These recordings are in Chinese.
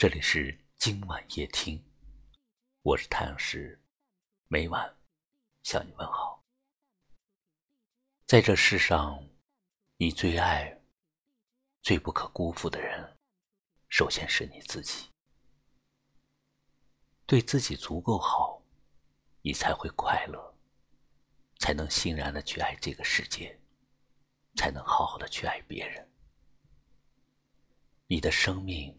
这里是今晚夜听，我是太阳石，每晚向你问好。在这世上，你最爱、最不可辜负的人，首先是你自己。对自己足够好，你才会快乐，才能欣然的去爱这个世界，才能好好的去爱别人。你的生命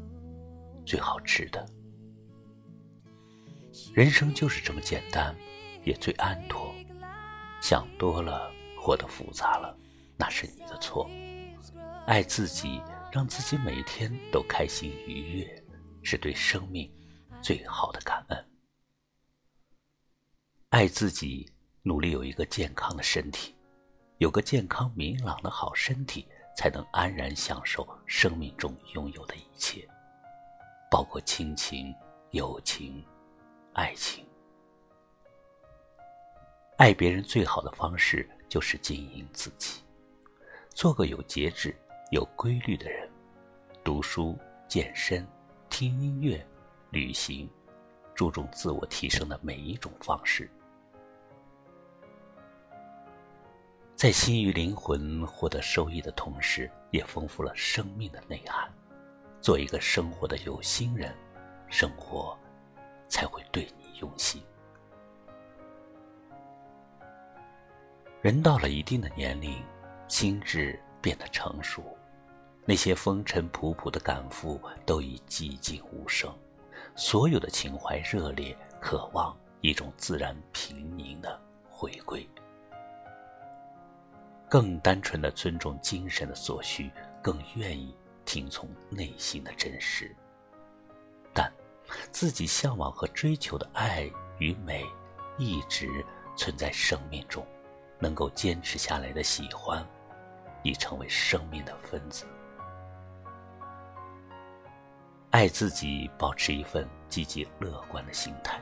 最好吃的，人生就是这么简单，也最安妥。想多了，活得复杂了，那是你的错。爱自己，让自己每天都开心愉悦，是对生命最好的感恩。爱自己，努力有一个健康的身体，有个健康明朗的好身体。才能安然享受生命中拥有的一切，包括亲情、友情、爱情。爱别人最好的方式就是经营自己，做个有节制、有规律的人。读书、健身、听音乐、旅行，注重自我提升的每一种方式。在心与灵魂获得收益的同时，也丰富了生命的内涵。做一个生活的有心人，生活才会对你用心。人到了一定的年龄，心智变得成熟，那些风尘仆仆的感负都已寂静无声，所有的情怀热烈，渴望一种自然平宁的回归。更单纯的尊重精神的所需，更愿意听从内心的真实。但自己向往和追求的爱与美，一直存在生命中，能够坚持下来的喜欢，已成为生命的分子。爱自己，保持一份积极乐观的心态，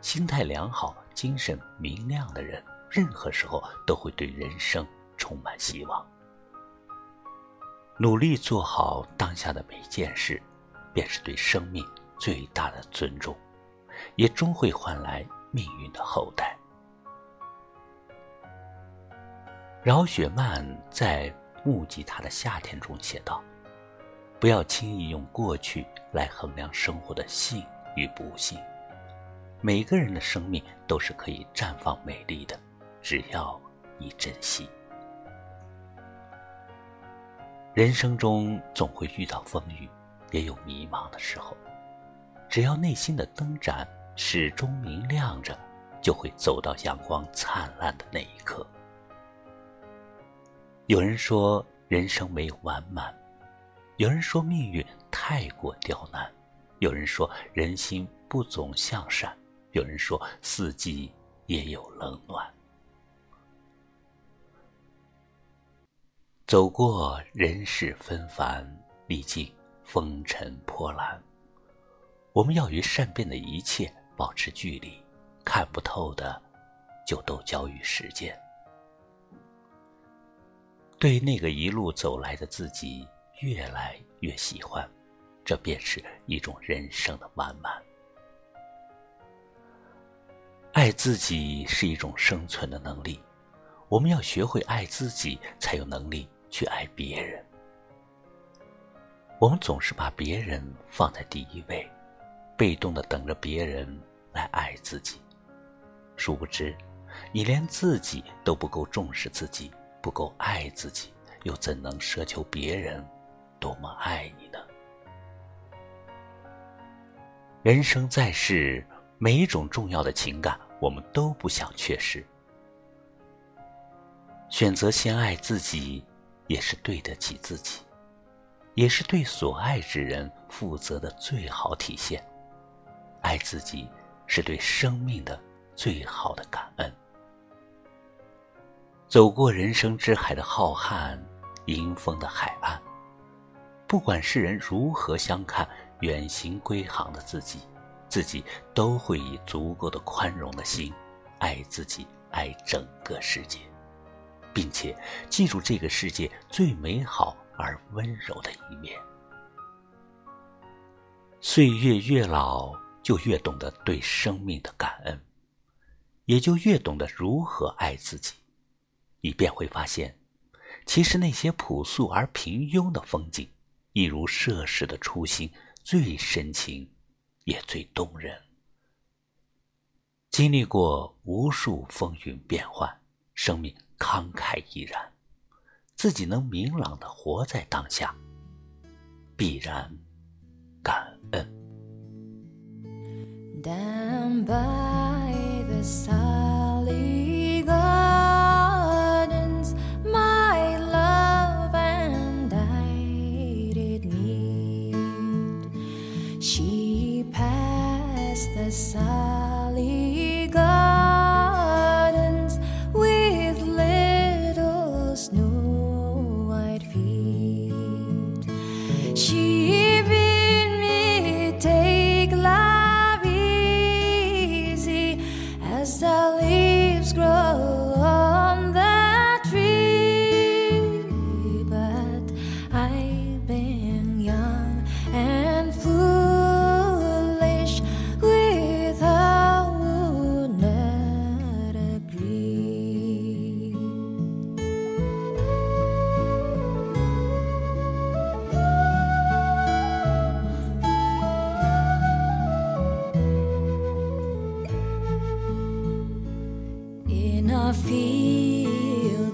心态良好、精神明亮的人，任何时候都会对人生。充满希望，努力做好当下的每件事，便是对生命最大的尊重，也终会换来命运的厚待。饶雪漫在《木吉他的夏天》中写道：“不要轻易用过去来衡量生活的幸与不幸，每个人的生命都是可以绽放美丽的，只要你珍惜。”人生中总会遇到风雨，也有迷茫的时候。只要内心的灯盏始终明亮着，就会走到阳光灿烂的那一刻。有人说人生没有完满，有人说命运太过刁难，有人说人心不总向善，有人说四季也有冷暖。走过人世纷繁，历尽风尘波澜，我们要与善变的一切保持距离，看不透的就都交于时间。对那个一路走来的自己越来越喜欢，这便是一种人生的完满。爱自己是一种生存的能力，我们要学会爱自己，才有能力。去爱别人，我们总是把别人放在第一位，被动的等着别人来爱自己。殊不知，你连自己都不够重视自己，不够爱自己，又怎能奢求别人多么爱你呢？人生在世，每一种重要的情感，我们都不想缺失。选择先爱自己。也是对得起自己，也是对所爱之人负责的最好体现。爱自己是对生命的最好的感恩。走过人生之海的浩瀚，迎风的海岸，不管世人如何相看，远行归航的自己，自己都会以足够的宽容的心，爱自己，爱整个世界，并且记住这个世界最美好而温柔的一面。岁月越老，就越懂得对生命的感恩，也就越懂得如何爱自己。你便会发现，其实那些朴素而平庸的风景，一如涉世的初心，最深情，也最动人。经历过无数风云变幻，生命慷慨怡然，自己能明朗的活在当下，必然感恩。心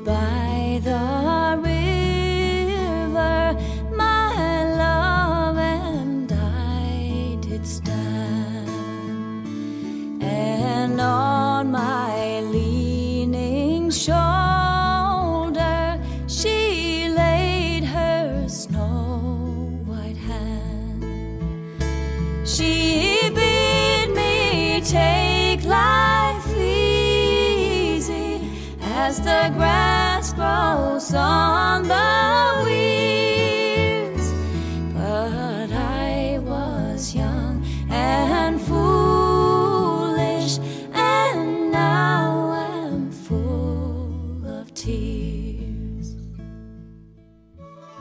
by the river, my love and I did stand, and on my leaning shoulder as the grass grows on the weeds. But I was young and foolish, and now am full of tears.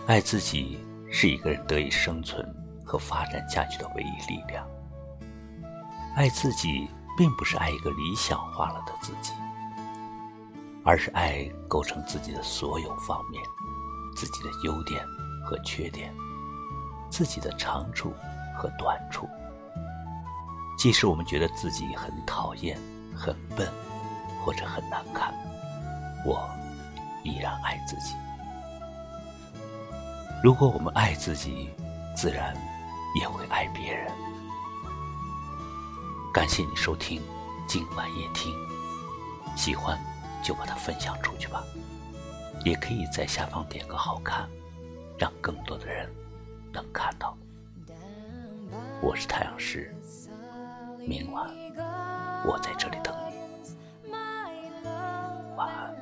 爱自己是一个人得以生存和发展下去的唯一力量。爱自己，并不是爱一个理想化了的自己，而是爱构成自己的所有方面，自己的优点和缺点，自己的长处和短处。即使我们觉得自己很讨厌、很笨，或者很难看，我依然爱自己。如果我们爱自己，自然也会爱别人。感谢你收听今晚夜听，喜欢就把它分享出去吧，也可以在下方点个好看，让更多的人能看到。我是太阳石，明晚我在这里等你，晚安。